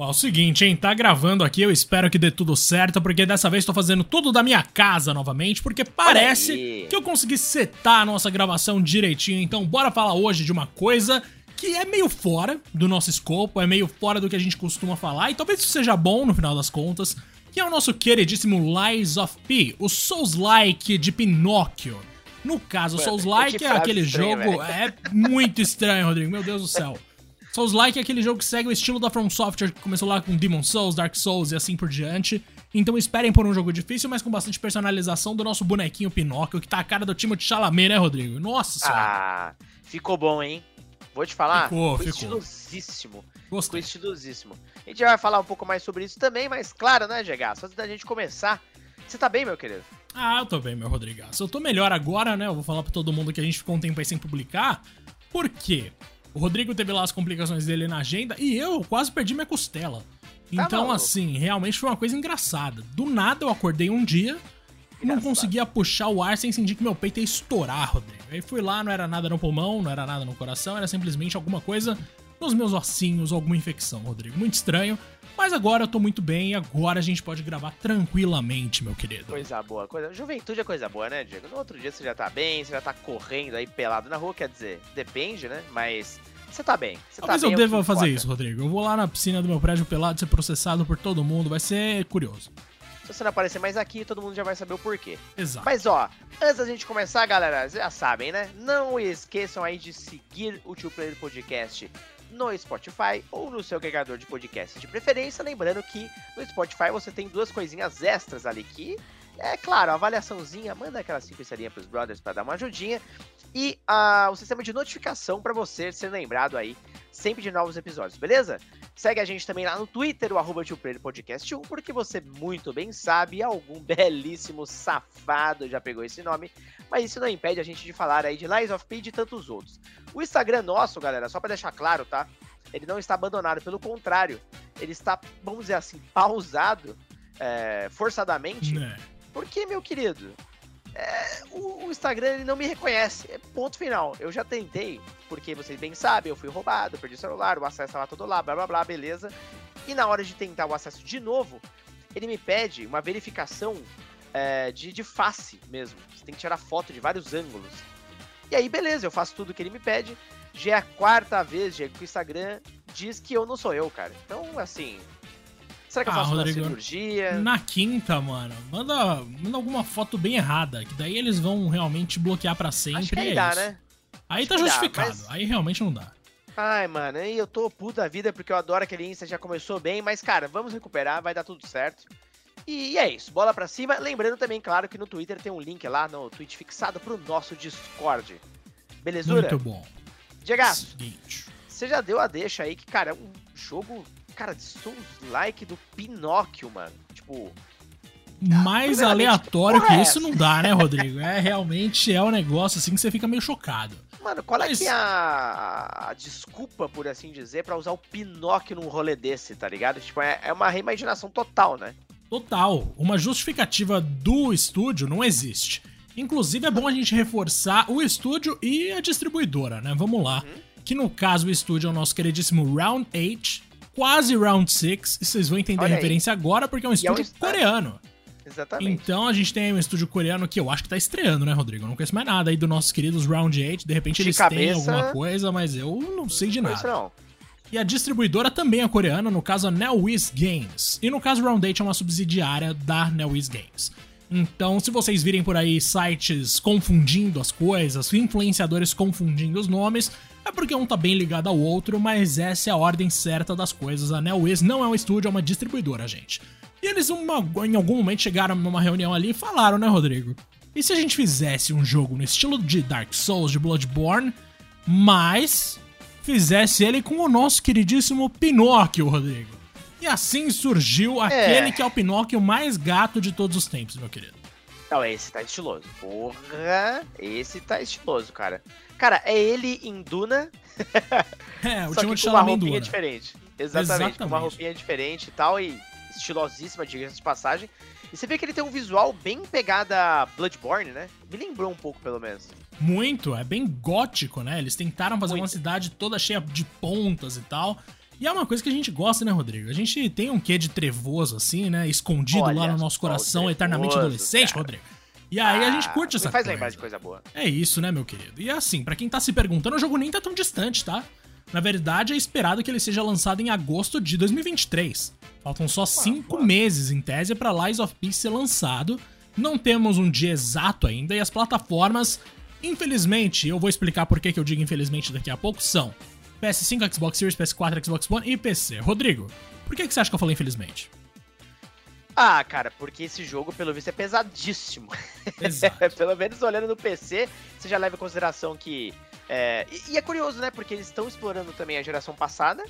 Ó, é o seguinte, hein? Tá gravando aqui, eu espero que dê tudo certo, porque dessa vez tô fazendo tudo da minha casa novamente, porque parece que eu consegui setar a nossa gravação direitinho. Então, bora falar hoje de uma coisa que é meio fora do nosso escopo, é meio fora do que a gente costuma falar, e talvez isso seja bom no final das contas, que é o nosso queridíssimo Lies of P, o Souls-like de Pinóquio. No caso, Souls-like é aquele jogo. É muito estranho, Rodrigo. Meu Deus do céu. Souls-like é aquele jogo que segue o estilo da From Software, que começou lá com Demon Souls, Dark Souls e assim por diante. Então esperem por um jogo difícil, mas com bastante personalização do nosso bonequinho Pinóquio, que tá a cara do Timothy Chalamet, né, Rodrigo? Nossa senhora. Ah, ficou bom, hein? Vou te falar. Ficou, ficou. ficou. estilosíssimo. Gostei. Ficou estilosíssimo. A gente vai falar um pouco mais sobre isso também, mas claro, né, Gegas? Antes da gente começar, você tá bem, meu querido? Ah, eu tô bem, meu Rodrigaço. Eu tô melhor agora, né? Eu vou falar pra todo mundo que a gente ficou um tempo aí sem publicar. Por quê? O Rodrigo teve lá as complicações dele na agenda e eu quase perdi minha costela. Tá Então, maluco. assim, realmente foi uma coisa engraçada. Do nada eu acordei um dia e não conseguia puxar o ar sem sentir que meu peito ia estourar, Rodrigo. Aí fui lá, não era nada no pulmão, não era nada no coração, era simplesmente alguma coisa nos meus ossinhos, alguma infecção, Rodrigo. Muito estranho. Mas agora eu tô muito bem e agora a gente pode gravar tranquilamente, meu querido. Coisa boa, coisa. Juventude é coisa boa, né, Diego? No outro dia você já tá bem, você já tá correndo aí pelado na rua, quer dizer, depende, né? Mas você tá bem. Você Talvez tá bem, eu deva fazer isso, Rodrigo. Eu vou lá na piscina do meu prédio pelado ser processado por todo mundo. Vai ser curioso. Se você não aparecer mais aqui, todo mundo já vai saber o porquê. Exato. Mas ó, antes da gente começar, galera, vocês já sabem, né? Não esqueçam aí de seguir o Tio Player Podcast no Spotify ou no seu agregador de podcast de preferência. Lembrando que no Spotify você tem duas coisinhas extras ali que, é claro, avaliaçãozinha, manda aquelas 5 estrelinhas pros brothers para dar uma ajudinha. E ah, o sistema de notificação para você ser lembrado aí sempre de novos episódios, beleza? Segue a gente também lá no Twitter, o arroba Podcast 1, porque você muito bem sabe, algum belíssimo safado já pegou esse nome, mas isso não impede a gente de falar aí de Lies of P e de tantos outros. O Instagram nosso, galera, só pra deixar claro, tá? Ele não está abandonado, pelo contrário, ele está, vamos dizer assim, pausado, é, forçadamente, Né? Porque, meu querido, é, o, o Instagram ele não me reconhece. É ponto final. Eu já tentei, porque vocês bem sabem, eu fui roubado, perdi o celular, o acesso estava todo lá, blá blá blá, beleza. E na hora de tentar o acesso de novo, ele me pede uma verificação é, de, de face mesmo. Você tem que tirar foto de vários ângulos. E aí, beleza, eu faço tudo que ele me pede. Já é a quarta vez, Diego, que o Instagram diz que eu não sou eu, cara. Então, assim. Será que eu Ah, faço uma Rodrigo, cirurgia? Na quinta, mano, manda, manda alguma foto bem errada, que daí eles vão realmente bloquear pra sempre. Acho que aí é dá, isso. né? Aí Acho tá que dá, justificado. mas- Aí realmente não dá. Ai, mano, aí eu tô puto da vida porque eu adoro aquele Insta, já começou bem, mas, cara, vamos recuperar, vai dar tudo certo. E, é isso, bola pra cima. Lembrando também, claro, que no Twitter tem um link lá no tweet fixado pro nosso Discord. Belezura? Muito bom. Diego, Seguinte. você já deu a deixa aí que, cara, é um jogo, cara, de Souls-like do Pinóquio, mano. Tipo, Mais aleatório que é isso não dá, né, Rodrigo? É realmente é um negócio assim que você fica meio chocado. mano, qual é Mas- que é a, a desculpa, por assim dizer, pra usar o Pinóquio num rolê desse, tá ligado? Tipo, é, é uma reimaginação total, né? Total. Uma justificativa do estúdio não existe. Inclusive, é bom a gente reforçar o estúdio e a distribuidora, né? Vamos lá. Uhum. Que no caso, o estúdio é o nosso queridíssimo Round 8, quase Round 6. E vocês vão entender Olha a aí. referência agora, porque é um E é um estúdio coreano. Exatamente. Então a gente tem aí um estúdio coreano que eu acho que tá estreando, né, Rodrigo? Eu não conheço mais nada aí dos nossos queridos Round 8. De repente De eles têm cabeça- alguma coisa, mas eu não sei de isso nada. não. E a distribuidora também é coreana, no caso a NetWiz Games. E no caso Round 8 é uma subsidiária da NetWiz Games. Então, se vocês virem por aí sites confundindo as coisas, influenciadores confundindo os nomes, é porque um tá bem ligado ao outro, mas essa é a ordem certa das coisas. A NetWiz não é um estúdio, é uma distribuidora, gente. E eles uma- em algum momento chegaram numa reunião ali e falaram, né, Rodrigo? E se a gente fizesse um jogo no estilo de Dark Souls, de Bloodborne, mas fizesse ele com o nosso queridíssimo Pinóquio, Rodrigo. E assim surgiu aquele que é o Pinóquio mais gato de todos os tempos, meu querido. Não, esse tá estiloso. Porra, esse tá estiloso, cara. Cara, é ele em Duna, É, o só que com uma roupinha Duna. diferente. Exatamente, com uma Exatamente. roupinha diferente e tal, e estilosíssima, diga-se de passagem. E você vê que ele tem um visual bem pegada Bloodborne, né? Me lembrou um pouco, pelo menos. Muito, é bem gótico, né? Eles tentaram fazer Muito. uma cidade toda cheia de pontas e tal. E é uma coisa que a gente gosta, né, Rodrigo? A gente tem um quê de trevoso, assim, né? Escondido Olha, lá no nosso coração, trevoso, eternamente adolescente, cara. Rodrigo. E aí ah, a gente curte essa faz coisa. lembrar de coisa boa. É isso, né, meu querido? E assim, para quem tá se perguntando, o jogo nem tá tão distante, tá? Na verdade, é esperado que ele seja lançado em agosto de 2023. Faltam só cinco meses, em tese, para Lies of Peace ser lançado. Não temos um dia exato ainda e as plataformas, infelizmente, eu vou explicar por que eu digo infelizmente daqui a pouco, são PS5, Xbox Series, PS4, Xbox One e PC. Rodrigo, por que, que você acha que eu falei infelizmente? Ah, cara, porque esse jogo, pelo visto, é pesadíssimo. pelo menos olhando no PC, você já leva em consideração que. É... E, e, é curioso, né? Porque eles estão explorando também a geração passada.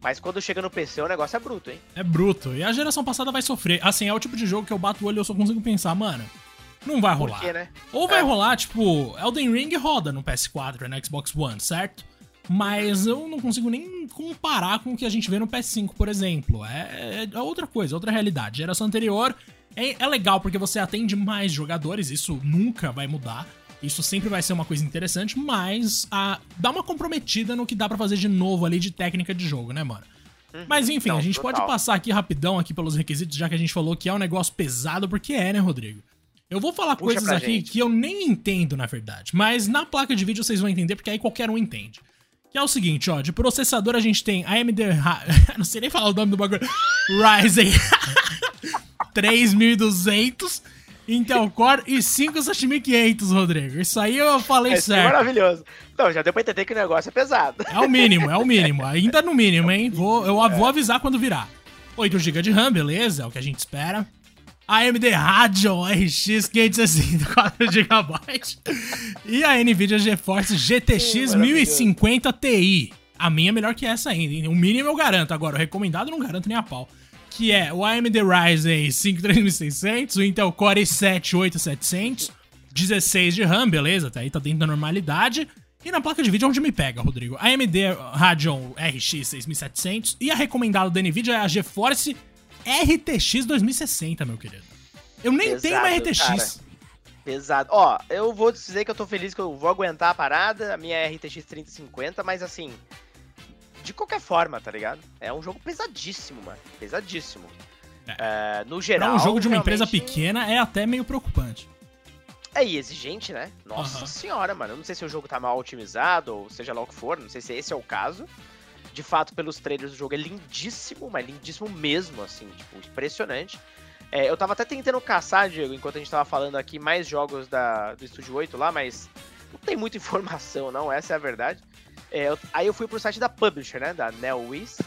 Mas quando chega no PC, o negócio é bruto, hein? É bruto. E a geração passada vai sofrer. Assim, é o tipo de jogo que eu bato o olho e eu só consigo pensar, mano. Não vai rolar. Por quê, né? Ou vai é. rolar, tipo, Elden Ring roda no PS4 e no Xbox One, certo? Mas eu não consigo nem comparar com o que a gente vê no PS5, por exemplo. É, é outra coisa, outra realidade. Geração anterior é, é legal porque você atende mais jogadores, isso nunca vai mudar. Isso sempre vai ser uma coisa interessante, mas a, dá uma comprometida no que dá para fazer de novo ali de técnica de jogo, né, mano? Uhum. Mas enfim, não, a gente total. pode passar aqui rapidão aqui pelos requisitos, já que a gente falou que é um negócio pesado, porque é, né, Rodrigo? Eu vou falar Puxa coisas aqui gente. que eu nem entendo, na verdade. Mas na placa de vídeo vocês vão entender, porque aí qualquer um entende. Que é o seguinte, ó, de processador a gente tem AMD, não sei nem falar o nome do bagulho, Ryzen 3200, Intel Core e 5 7500, Rodrigo. Isso aí eu falei Esse é certo. É maravilhoso. Então, já deu pra entender que o negócio é pesado. É o mínimo, é o mínimo. Ainda no mínimo, hein? Vou, eu vou avisar quando virar. 8 GB de RAM, beleza, é o que a gente espera. AMD Radeon RX 560 4GB e a Nvidia GeForce GTX 1050 Ti. A minha é melhor que essa ainda? O mínimo eu garanto, agora o recomendado eu não garanto nem a pau. Que é o AMD Ryzen 53600, o Intel Core i7 8700, 16 de RAM, beleza? Tá aí, tá dentro da normalidade. E na placa de vídeo é onde me pega, Rodrigo. AMD Radeon RX 6700 e a recomendada da Nvidia é a GeForce RTX 2060, meu querido. Eu nem Pesado, tenho uma RTX. Cara. Pesado. Ó, eu vou dizer que eu tô feliz que eu vou aguentar a parada, a minha RTX 3050, mas assim, de qualquer forma, tá ligado? É um jogo pesadíssimo, mano. Pesadíssimo. É. É, no geral. Pra um jogo de uma realmente... empresa pequena é até meio preocupante. É, e exigente, né? Nossa uhum. senhora, mano. Eu não sei se o jogo tá mal otimizado, ou seja lá o que for, não sei se esse é o caso de fato, pelos trailers do jogo, é lindíssimo, mas lindíssimo mesmo, assim, tipo, impressionante. É, eu tava até tentando caçar, Diego, enquanto a gente tava falando aqui, mais jogos da, do Estúdio 8 lá, mas não tem muita informação, não, essa é a verdade. É, eu, aí eu fui pro site da Publisher, né, da NeoWiz.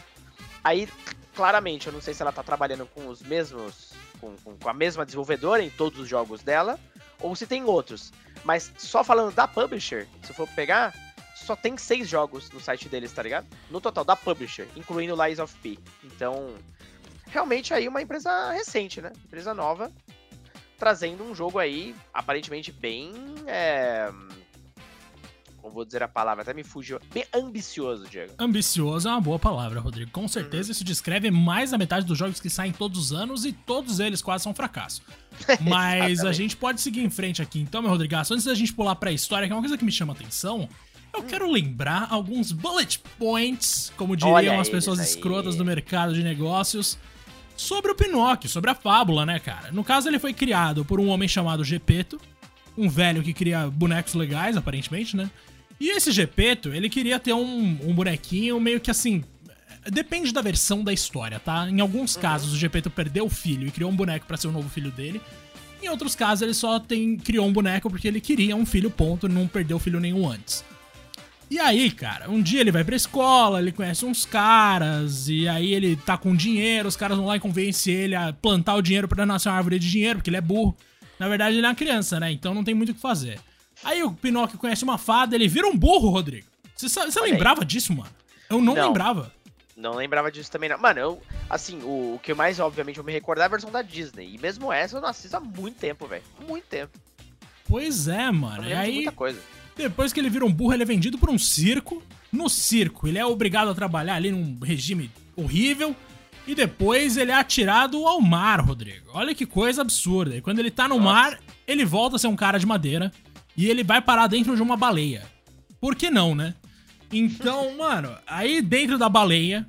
Aí, claramente, eu não sei se ela tá trabalhando com os mesmos, com, com, com a mesma desenvolvedora em todos os jogos dela, ou se tem outros. Mas só falando da Publisher, se for pegar, só tem seis jogos no site deles, tá ligado? No total, da Publisher, incluindo Lies of P. Então, realmente aí uma empresa recente, né? Empresa nova, trazendo um jogo aí, aparentemente bem. É... Como vou dizer a palavra, até me fugiu. Bem ambicioso, Diego. Ambicioso é uma boa palavra, Rodrigo. Com certeza uhum. isso descreve mais da metade dos jogos que saem todos os anos e todos eles quase são fracasso. Mas a gente pode seguir em frente aqui. Então, meu Rodrigo, antes da gente pular pra história, que é uma coisa que me chama atenção, eu quero lembrar alguns bullet points, como diriam Olha as pessoas escrotas do mercado de negócios, sobre o Pinóquio, sobre a fábula, né, cara? No caso, ele foi criado por um homem chamado Gepeto, um velho que cria bonecos legais, aparentemente, né? E esse Gepeto, ele queria ter um, um bonequinho meio que assim. Depende da versão da história, tá? Em alguns uhum. casos, o Gepeto perdeu o filho e criou um boneco para ser o novo filho dele. Em outros casos, ele só tem, criou um boneco porque ele queria um filho, ponto, e não perdeu filho nenhum antes. E aí, cara, um dia ele vai pra escola, ele conhece uns caras, e aí ele tá com dinheiro, os caras vão lá e convencem ele a plantar o dinheiro para nascer uma árvore de dinheiro, porque ele é burro. Na verdade, ele é uma criança, né? Então não tem muito o que fazer. Aí o Pinóquio conhece uma fada, ele vira um burro, Rodrigo. Você, você lembrava disso, mano? Eu não, não, lembrava. Não lembrava disso também, não. Mano, eu, assim, o, o que mais, obviamente, eu me recordar é a versão da Disney. E mesmo essa eu não assisto há muito tempo, velho. Muito tempo. Pois é, mano. E aí. Muita coisa. Depois que ele vira um burro, ele é vendido por um circo. No circo, ele é obrigado a trabalhar ali num regime horrível. E depois ele é atirado ao mar, Rodrigo. Olha que coisa absurda. E quando ele tá no Nossa. mar, ele volta a ser um cara de madeira. E ele vai parar dentro de uma baleia. Por que não, né? Então, mano, aí dentro da baleia,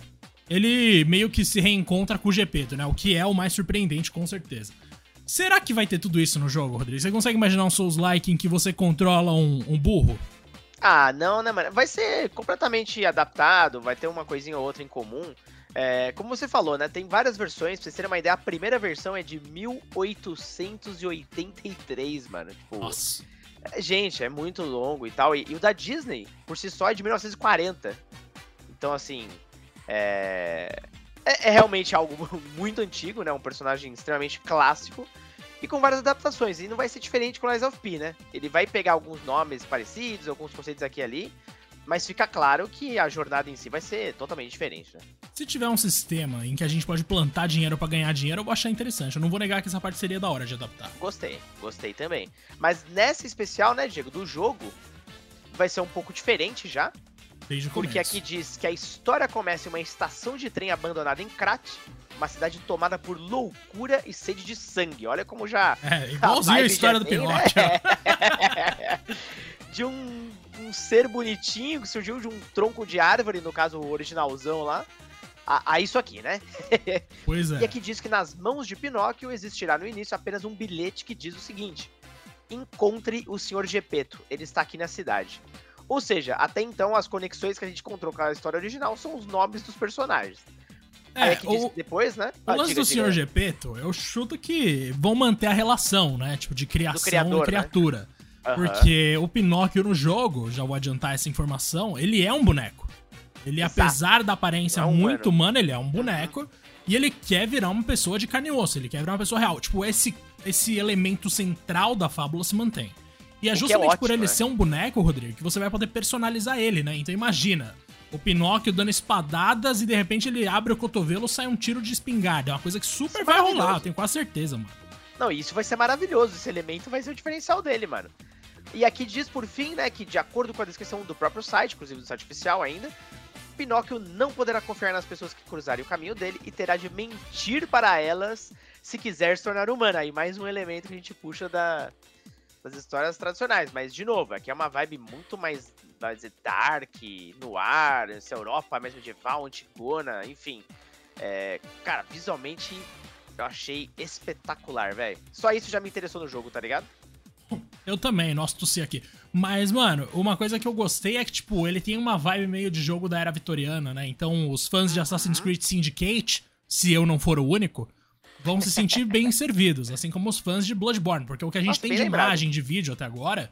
ele meio que se reencontra com o Gepeto, né? O que é o mais surpreendente, com certeza. Será que vai ter tudo isso no jogo, Rodrigo? Você consegue imaginar um Souls-like em que você controla um, um burro? Ah, não, né, mano? Vai ser completamente adaptado, vai ter uma coisinha ou outra em comum. É, como você falou, né? Tem várias versões, pra vocês terem uma ideia, a primeira versão é de 1883, mano. Tipo, Nossa. é, gente, é muito longo e tal. E, e o da Disney, por si só, é de 1940. Então, assim, é... é, é realmente algo muito antigo, né? Um personagem extremamente clássico e com várias adaptações. E não vai ser diferente com Lies of P, né? Ele vai pegar alguns nomes parecidos, alguns conceitos aqui e ali, mas fica claro que a jornada em si vai ser totalmente diferente, né? Se tiver um sistema em que a gente pode plantar dinheiro pra ganhar dinheiro, eu vou achar interessante. Eu não vou negar que essa parte seria da hora de adaptar. Gostei, gostei também. Mas nessa especial, né, Diego, do jogo, vai ser um pouco diferente já. Desde Porque começo. aqui diz que a história começa em uma estação de trem abandonada em Krat, uma cidade tomada por loucura e sede de sangue. Olha como já É, igualzinho a, vibe história do tem, Pinóquio. né? de um, um ser bonitinho que surgiu de um tronco de árvore, no caso o originalzão lá, a, a isso aqui, né? Pois é. E aqui diz que nas mãos de Pinóquio existirá no início apenas um bilhete que diz o seguinte: Encontre o Sr. Gepeto, ele está aqui na cidade. Ou seja, até então as conexões que a gente encontrou com a história original são os nomes dos personagens. É, diz o, depois, né? o Ah, lance diga, do. Sr. Gepeto, eu chuto que vão manter a relação, né? Tipo, de criação criador, e né? criatura. Aham. Porque o Pinóquio no jogo, já vou adiantar essa informação, ele é um boneco. Ele, Exato. apesar da aparência É um muito humano. humana, ele é um boneco. E ele quer virar uma pessoa de carne e osso, ele quer virar uma pessoa real. Tipo, esse, esse elemento central da fábula se mantém. E é é justamente por ótimo, ele né? ser um boneco, Rodrigo, que você vai poder personalizar ele, né? Então imagina, o Pinóquio dando espadadas e de repente ele abre o cotovelo sai um tiro de espingarda. É uma coisa que super Isso é vai rolar, eu tenho quase certeza, mano. Não, isso vai ser maravilhoso. Esse elemento vai ser o diferencial dele, mano. E aqui diz por fim, né, que de acordo com a descrição do próprio site, inclusive do site oficial ainda, Pinóquio não poderá confiar nas pessoas que cruzarem o caminho dele e terá de mentir para elas se quiser se tornar humana. Aí mais um elemento que a gente puxa da, das histórias tradicionais. Mas, de novo, aqui é uma vibe muito mais, vai dizer, dark, no ar, essa Europa mais medieval, antigona, enfim. É, cara, visualmente eu achei espetacular, velho. Só isso já me interessou no jogo, tá ligado? Eu também, nossa, tossi aqui. Mas, mano, uma coisa que eu gostei é que, tipo, ele tem uma vibe meio de jogo da era vitoriana, né? Então, os fãs de Assassin's Creed Syndicate, se eu não for o único, vão se sentir bem servidos, assim como os fãs de Bloodborne, porque o que a gente Nossa, tem de lembrado. imagem de vídeo até agora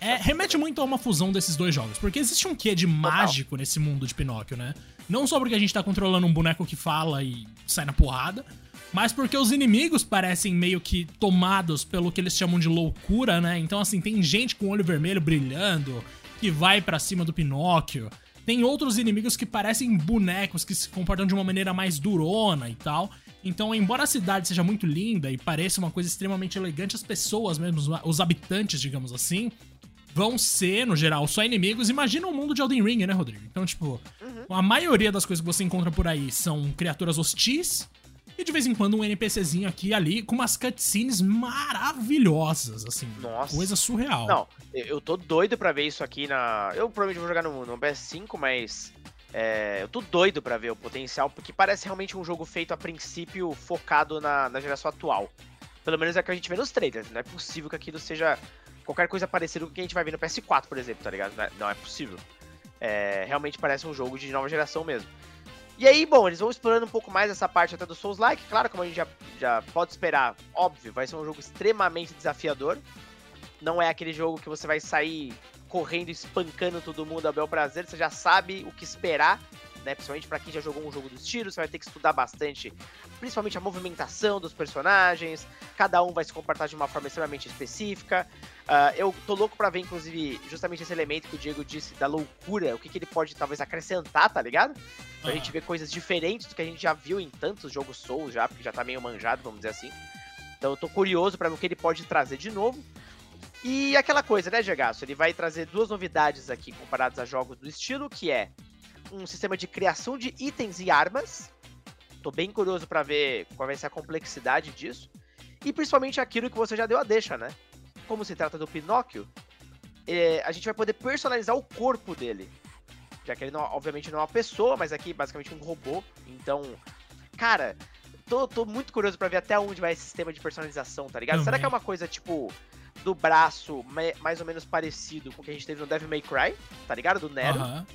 é, remete muito a uma fusão desses dois jogos, porque existe um quê de mágico nesse mundo de Pinóquio, né? Não só porque a gente tá controlando um boneco que fala e sai na porrada, mas porque os inimigos parecem meio que tomados pelo que eles chamam de loucura, né? Então, assim, tem gente com o olho vermelho brilhando que vai pra cima do Pinóquio. Tem outros inimigos que parecem bonecos que se comportam de uma maneira mais durona e tal. Então, embora a cidade seja muito linda e pareça uma coisa extremamente elegante, as pessoas mesmo, os habitantes, digamos assim, vão ser, no geral, só inimigos. Imagina um mundo de Elden Ring, né, Rodrigo? Então, tipo, a maioria das coisas que você encontra por aí são criaturas hostis. E de vez em quando um NPCzinho aqui e ali com umas cutscenes maravilhosas, assim. Nossa. Coisa surreal. Não, eu tô doido pra ver isso aqui na. Eu provavelmente vou jogar no, no PS5, mas. é, eu tô doido pra ver o potencial, porque parece realmente um jogo feito a princípio focado na, na geração atual. Pelo menos é o que a gente vê nos trailers. Não é possível que aquilo seja qualquer coisa parecida com o que a gente vai ver no PS4, por exemplo, tá ligado? Não é, não é possível. É, realmente parece um jogo de nova geração mesmo. E aí, bom, eles vão explorando um pouco mais essa parte até do Souls-like. Claro, como a gente já, já pode esperar, óbvio, vai ser um jogo extremamente desafiador. Não é aquele jogo que você vai sair correndo, espancando todo mundo a bel prazer. Você já sabe o que esperar, né? Principalmente pra quem já jogou um jogo do estilo, você vai ter que estudar bastante, principalmente a movimentação dos personagens. Cada um vai se comportar de uma forma extremamente específica. Ah, eu tô louco pra ver, inclusive, justamente esse elemento que o Diego disse da loucura, o que, que ele pode talvez acrescentar, tá ligado? Pra Ah. gente ver coisas diferentes do que a gente já viu em tantos jogos Souls já, porque já tá meio manjado, vamos dizer assim. Então eu tô curioso pra ver o que ele pode trazer de novo. E aquela coisa, né, Gegaço? Ele vai trazer duas novidades aqui comparadas a jogos do estilo, que é um sistema de criação de itens e armas. Tô bem curioso pra ver qual vai ser a complexidade disso. E principalmente aquilo que você já deu a deixa, né? Como se trata do Pinóquio, é, a gente vai poder personalizar o corpo dele. já que ele não, obviamente não é uma pessoa, mas aqui basicamente um robô. Então, cara, tô, tô muito curioso para ver até onde vai esse sistema de personalização, tá ligado? Também. Será que é uma coisa tipo do braço mais ou menos parecido com o que a gente teve no Devil May Cry, tá ligado? Do Nero. Aham.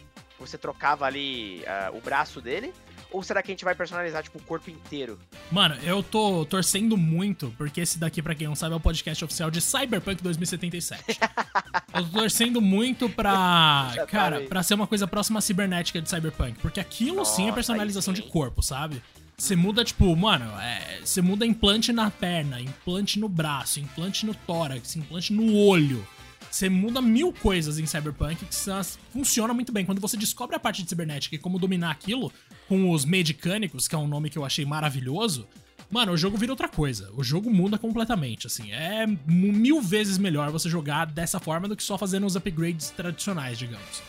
Você trocava ali uh, o braço dele. Ou será que a gente vai personalizar, tipo, o corpo inteiro? Mano, eu tô torcendo muito, porque esse daqui, pra quem não sabe, é o podcast oficial de Cyberpunk 2077. eu tô torcendo muito pra. Tá Cara, aí. pra ser uma coisa próxima à cibernética de Cyberpunk. Porque aquilo sim é Nossa, personalização aí de sim. corpo, sabe? Você muda, tipo, mano, é, você muda implante na perna, implante no braço, implante no tórax, implante no olho. Você muda mil coisas em Cyberpunk que funciona muito bem. Quando você descobre a parte de cibernética e como dominar aquilo com os medicânicos, que é um nome que eu achei maravilhoso, mano, o jogo vira outra coisa. O jogo muda completamente, assim. É mil vezes melhor você jogar dessa forma do que só fazendo os upgrades tradicionais, digamos.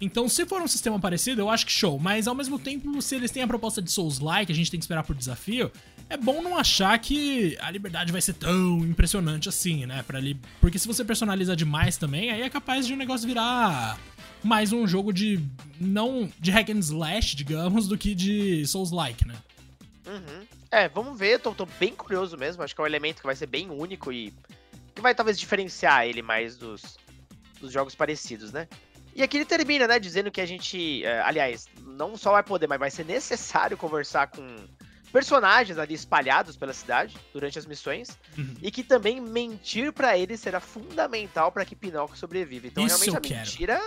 Então, se for um sistema parecido, eu acho que show. Mas ao mesmo tempo, se eles têm a proposta de Souls-like, a gente tem que esperar por desafio. É bom não achar que a liberdade vai ser tão impressionante assim, né? Pra li... Porque se você personaliza demais também, aí é capaz de o negócio virar mais um jogo de. não de hack and slash, digamos, do que de Souls-like, né? Uhum. É, vamos ver, tô, tô bem curioso mesmo. Acho que é um elemento que vai ser bem único e que vai talvez diferenciar ele mais dos, dos jogos parecidos, né? E aqui ele termina, né, dizendo que a gente, é, aliás, não só vai poder, mas vai ser necessário conversar com personagens ali espalhados pela cidade durante as missões Uhum. e que também mentir pra eles será fundamental pra que Pinóquio sobreviva. Então Isso realmente a quero. mentira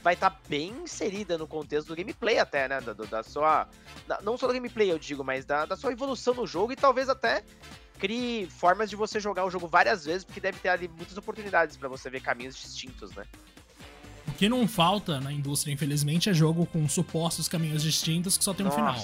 vai estar bem inserida no contexto do gameplay até, né, da, da sua da- não só do gameplay eu digo, mas da, da sua evolução no jogo e talvez até crie formas de você jogar o jogo várias vezes, porque deve ter ali muitas oportunidades pra você ver caminhos distintos, né? O que não falta na indústria, infelizmente, é jogo com supostos caminhos distintos que só tem um final.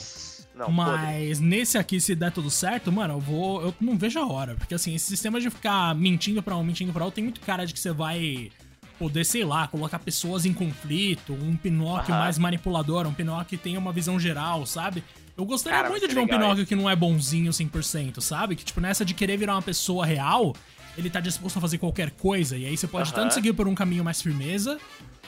Não. Mas nesse aqui, se der tudo certo, mano, eu vou. Eu não vejo a hora. Porque assim, esse sistema de ficar mentindo pra um, mentindo pra outro, tem muito cara de que você vai poder, sei lá, colocar pessoas em conflito, um Pinóquio Aham. mais manipulador, um Pinóquio que tenha uma visão geral, sabe? Eu gostaria Cara, muito de ver um legal Pinóquio que não é bonzinho 100%, sabe? Que, tipo, nessa de querer virar uma pessoa real, ele tá disposto a fazer qualquer coisa. E aí você pode tanto seguir por um caminho mais firmeza,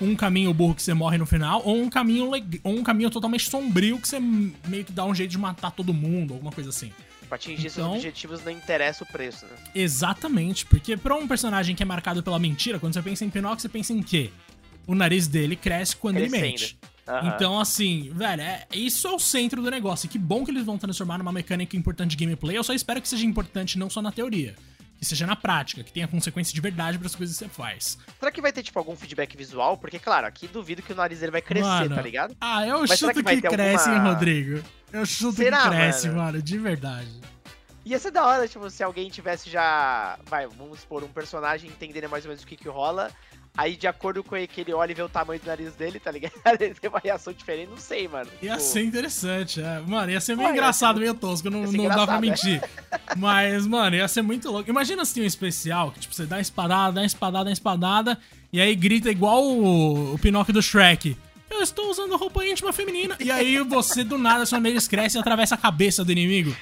um caminho burro que você morre no final, ou um caminho ou um caminho totalmente sombrio que você meio que dá um jeito de matar todo mundo, alguma coisa assim. Pra atingir Então- objetivos não interessa o preço, né? Exatamente, porque pra um personagem que é marcado pela mentira, quando você pensa em Pinóquio, você pensa em quê? O nariz dele cresce quando ele Crescendo. mente. Aham. Então, assim, velho, é, isso é o centro do negócio. E que bom que eles vão transformar numa mecânica importante de gameplay. Eu só espero que seja importante não só na teoria, que seja na prática, que tenha consequência de verdade para as coisas que você faz. Será que vai ter, tipo, algum feedback visual? Porque, claro, aqui duvido que o nariz dele vai crescer, Mano, tá ligado? Ah, eu Mas chuto que que, cresce, alguma- hein, Rodrigo? Eu chuto Será, que cresce, mano? mano, de verdade. Ia ser da hora, tipo, se alguém tivesse já. Vai, vamos supor, um personagem entendendo mais ou menos o que que rola. Aí, de acordo com que ele olha e vê o tamanho do nariz dele, tá ligado? Ele tem uma reação diferente, não sei, mano. Ia Tipo, ser interessante, é. Mano, ia ser meio Pô, engraçado, ser- meio tosco, não, não dá pra engraçado, mentir. Mas, mano, ia ser muito louco. Imagina se tem um especial que, tipo, você dá uma espadada, dá uma espadada, dá uma espadada, e aí grita igual o, o Pinóquio do Shrek. Eu estou usando roupa íntima feminina. E aí você, do nada, sua nariz cresce e atravessa a cabeça do inimigo.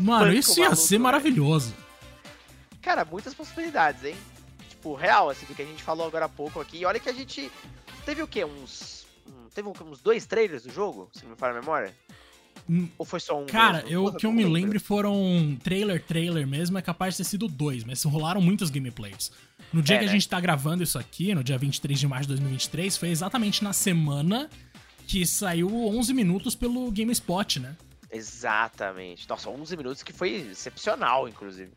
Mano, espanca isso ia maluco, ser maravilhoso. Cara, muitas possibilidades, hein? Tipo, real, assim, do que a gente falou agora há pouco aqui. E olha que a gente teve o quê? Uns. um- Teve uns dois trailers do jogo, se não me falha a memória? Hum, Ou foi só um? Cara, mesmo? eu, Porra, que eu me lembro. foram trailer, trailer mesmo, é capaz de ter sido dois, mas rolaram muitos gameplays. No dia É, que a né? gente tá gravando isso aqui, no dia 23 de março de 2023, foi exatamente na semana que saiu 11 minutos pelo GameSpot, né? Exatamente. Nossa, 11 minutos que foi excepcional, inclusive.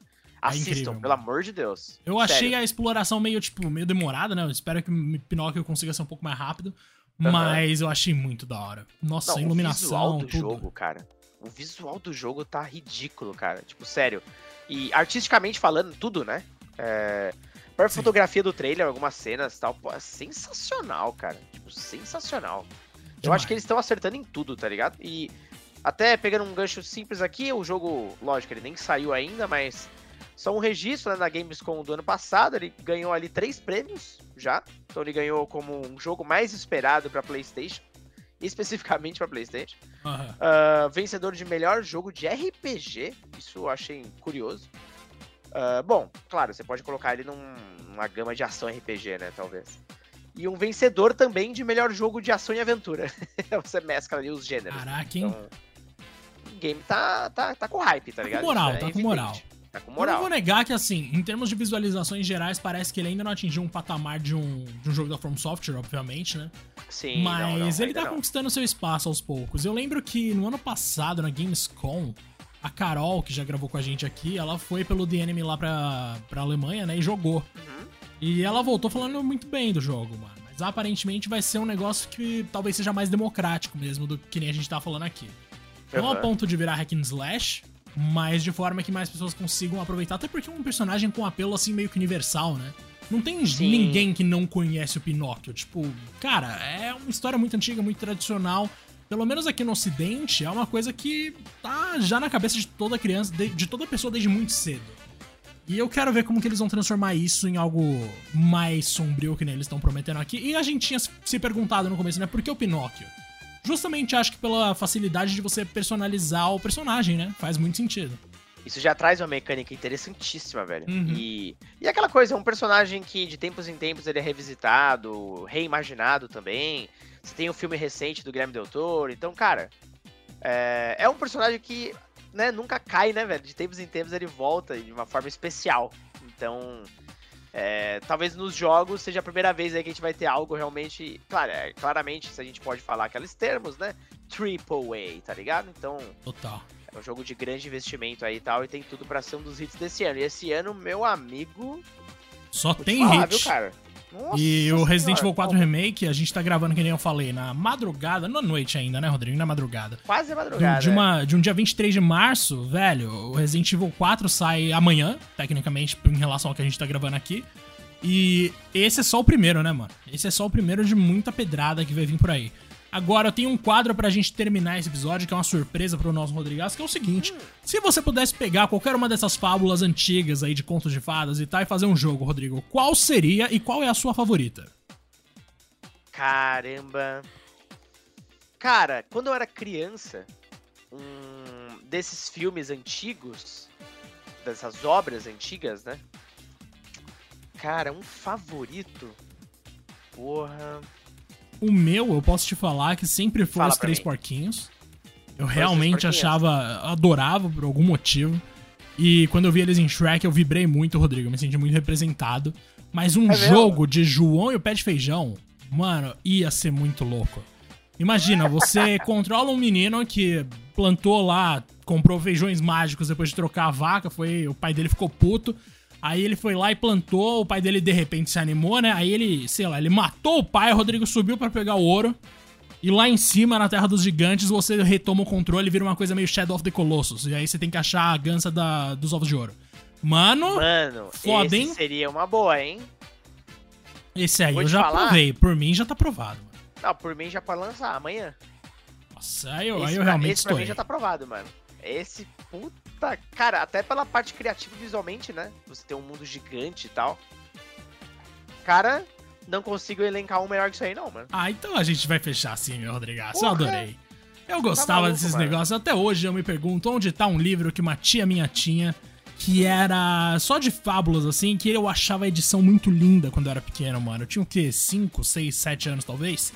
Assistam, É incrível, pelo amor de Deus. Eu achei Sério. a exploração meio, tipo, meio demorada, né? Eu espero que o Pinóquio consiga ser um pouco mais rápido, Aham. mas eu achei muito da hora. Nossa, Não, a o iluminação, visual do tudo. jogo, cara. O visual do jogo tá ridículo, cara. Tipo, sério. E artisticamente falando, tudo, né? É... Sim. fotografia do trailer, algumas cenas e tal, pô, é sensacional, cara. Tipo, sensacional. Eu Demais. acho que eles estão acertando em tudo, tá ligado? E até pegando um gancho simples aqui, o jogo, lógico, ele nem saiu ainda, mas só um registro né, na Gamescom do ano passado, ele ganhou ali três prêmios já. Então ele ganhou como um jogo mais esperado pra PlayStation, especificamente pra PlayStation. Aham. Ah, vencedor de melhor jogo de RPG, isso eu achei curioso. Ah, bom, claro, você pode colocar ele num- numa gama de ação RPG, né, talvez. e um vencedor também de melhor jogo de ação e aventura. você mescla ali os gêneros. Caraca, hein? Então, o game tá, tá, tá com hype, tá, tá ligado? Com moral, é tá evidente. com moral. Tá com moral. Eu não vou negar que, assim, em termos de visualizações gerais, parece que ele ainda não atingiu um patamar de um, de um jogo da From Software, obviamente, né? Sim. Mas não, não, ele tá não. conquistando seu espaço aos poucos. Eu lembro que no ano passado, na Gamescom, a Carol, que já gravou com a gente aqui, ela foi pelo The Enemy lá pra, pra Alemanha, né? E jogou. Uhum. E ela voltou falando muito bem do jogo, mano. Mas aparentemente vai ser um negócio que talvez seja mais democrático mesmo do que nem a gente tá falando aqui. Não a ponto de virar hack and slash, mas de forma que mais pessoas consigam aproveitar, até porque é um personagem com apelo assim meio que universal, né? Não tem Sim. ninguém que não conhece o Pinóquio. Tipo, cara, é uma história muito antiga, muito tradicional pelo menos aqui no ocidente, é uma coisa que tá já na cabeça de toda criança, de, de toda pessoa desde muito cedo. E eu quero ver como que eles vão transformar isso em algo mais sombrio que nem eles estão prometendo aqui. E a gente tinha se perguntado no começo, né? Por que o Pinóquio? Justamente acho que pela facilidade de você personalizar o personagem, né? Faz muito sentido. Isso já traz uma mecânica interessantíssima, velho. Uhum. E, e aquela coisa, é um personagem que de tempos em tempos ele é revisitado, reimaginado também. Você tem o um filme recente do Guilherme Del Toro. Então, cara, é, é um personagem que né, nunca cai, né, velho? De tempos em tempos ele volta de uma forma especial. Então, é, talvez nos jogos seja a primeira vez aí que a gente vai ter algo realmente. Claro, é, claramente, se a gente pode falar aqueles termos, né? Triple A, tá ligado? Então. Total. É um jogo de grande investimento aí e tal, e tem tudo para ser um dos hits desse ano. E esse ano, meu amigo. Só tem falar, hit. Viu, cara? Nossa e o Resident Evil 4 Remake, a gente tá gravando, que nem eu falei, na madrugada, na noite ainda, né, Rodrigo? Na madrugada. Quase madrugada. De, uma, de um dia 23 de março, velho, o Resident Evil 4 sai amanhã, tecnicamente, em relação ao que a gente tá gravando aqui. E esse é só o primeiro, né, mano? Esse é só o primeiro de muita pedrada que vai vir por aí. Agora, eu tenho um quadro pra gente terminar esse episódio, que é uma surpresa pro nosso Rodrigues, que é o seguinte: se você pudesse pegar qualquer uma dessas fábulas antigas aí de contos de fadas e tal e fazer um jogo, Rodrigo, qual seria e qual é a sua favorita? Caramba. Cara, quando eu era criança, um desses filmes antigos, dessas obras antigas, né? Cara, um favorito. Porra. O meu, eu posso te falar que sempre foi Fala os Três mim. Porquinhos. Eu foi realmente achava, adorava por algum motivo. E quando eu vi eles em Shrek, eu vibrei muito, Rodrigo. Eu me senti muito representado. Mas um é jogo de João e o Pé de Feijão, mano, ia ser muito louco. Imagina, você controla um menino que plantou lá, comprou feijões mágicos depois de trocar a vaca, foi, o pai dele ficou puto. Aí ele foi lá e plantou, o pai dele de repente se animou, né? Aí ele, sei lá, ele matou o pai, o Rodrigo subiu para pegar o ouro. E lá em cima, na Terra dos Gigantes, você retoma o controle e vira uma coisa meio Shadow of the Colossus. E aí você tem que achar a gança da, dos ovos de ouro. Mano, Mano foda, hein? seria uma boa, hein? Esse aí Vou eu já falar... provei. Por mim já tá provado. Mano. Não, por mim já pode lançar amanhã. Nossa, aí eu, aí eu realmente esse pra mim já tá provado, mano. Esse puta. Cara, até pela parte criativa visualmente, né? Você tem um mundo gigante e tal. Cara, não consigo elencar um melhor que isso aí, não, mano. Ah, então a gente vai fechar assim, meu Rodrigaço. Eu adorei. Eu gostava tá maluco, desses mano. negócios. Até hoje eu me pergunto onde tá um livro que uma tia minha tinha, que era só de fábulas, assim, que eu achava a edição muito linda quando eu era pequeno, mano. Eu tinha o quê? 5, 6, 7 anos, talvez?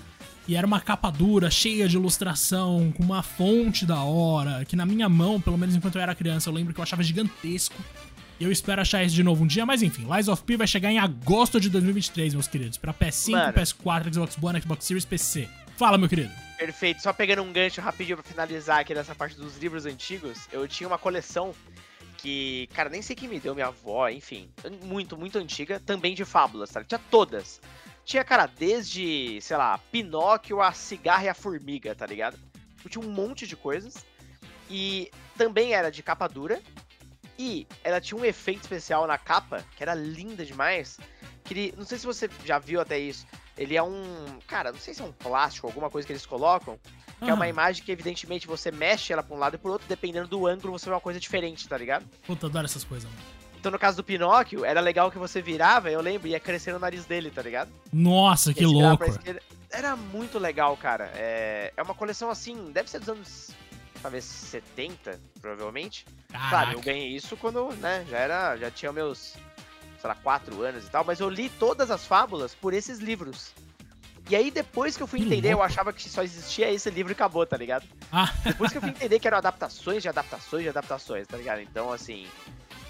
E era uma capa dura, cheia de ilustração, com uma fonte da hora, que na minha mão, pelo menos enquanto eu era criança, eu lembro que eu achava gigantesco. E eu espero achar isso de novo um dia, mas enfim, Lies of P vai chegar em agosto de 2023, meus queridos, para PS5, Mano. PS4, Xbox One, Xbox Series, PC. Fala, meu querido. Perfeito, só pegando um gancho rapidinho pra finalizar aqui nessa parte dos livros antigos, eu tinha uma coleção que, cara, nem sei quem me deu, minha avó, enfim, muito, muito antiga, também de fábulas, tá? Tinha todas. Tinha, cara, desde, sei lá, Pinóquio, a cigarra e a formiga, tá ligado? Tipo, tinha um monte de coisas. E também era de capa dura. E ela tinha um efeito especial na capa, que era linda demais. Que ele, não sei se você já viu até isso. Ele é um. Cara, não sei se é um plástico, alguma coisa que eles colocam. Que ah. é uma ah. imagem que, evidentemente, você mexe ela pra um lado e pro outro, dependendo do ângulo, você vê uma coisa diferente, tá ligado? Puta, adoro essas coisas, mano. Então, no caso do Pinóquio, era legal que você virava, eu lembro, ia crescer no nariz dele, tá ligado? Nossa, que louco. Era muito legal, cara. É... é uma coleção assim, deve ser dos anos talvez 70, provavelmente. Caraca. Claro, eu ganhei isso quando, né, já era, já tinha meus, sei lá, 4 anos e tal, mas eu li todas as fábulas por esses livros. E aí, depois que eu fui entender, eu achava que só existia esse livro e acabou, tá ligado? Ah, Depois que eu fui entender que eram adaptações de adaptações de adaptações, tá ligado? Então, assim.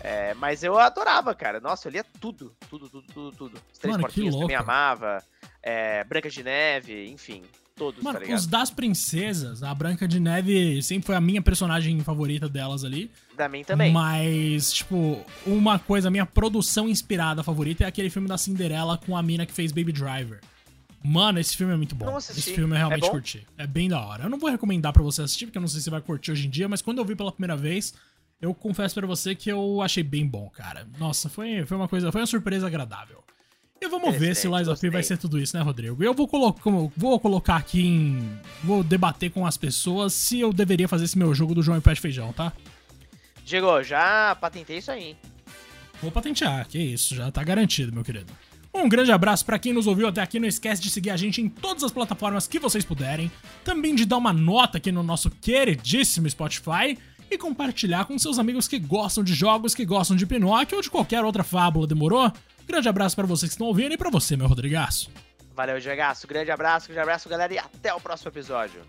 É, mas eu adorava, cara. Nossa, eu lia tudo. Tudo, tudo, tudo, tudo. Os Três Mano, que Porquinhos também louco. amava. é, Branca de Neve, enfim. Todos, mano, tá ligado? os das princesas, a Branca de Neve sempre foi a minha personagem favorita delas ali. Da mim também. Mas, tipo, uma coisa, a minha produção inspirada favorita é aquele filme da Cinderela com a mina que fez Baby Driver. Mano, esse filme é muito bom. Esse filme eu realmente É curti. É bem da hora. Eu não vou recomendar pra você assistir, porque eu não sei se você vai curtir hoje em dia, mas quando eu vi pela primeira vez, eu confesso pra você que eu achei bem bom, cara. Nossa, foi, foi uma coisa, foi uma surpresa agradável. E vamos ver se Lies of P vai ser tudo isso, né, Rodrigo? Eu vou, colo vou colocar aqui em. Vou debater com as pessoas se eu deveria fazer esse meu jogo do João e Pé de Feijão, tá? Diego, já patentei isso aí, hein? Vou patentear, que isso, já tá garantido, meu querido. Um grande abraço pra quem nos ouviu até aqui. Não esquece de seguir a gente em todas as plataformas que vocês puderem. Também de dar uma nota aqui no nosso queridíssimo Spotify. E compartilhar com seus amigos que gostam de jogos, que gostam de Pinóquio ou de qualquer outra fábula, demorou? Grande abraço pra vocês que estão ouvindo e pra você, meu Rodrigaço. Valeu, Diegaço. Grande abraço, grande abraço, galera. E até o próximo episódio.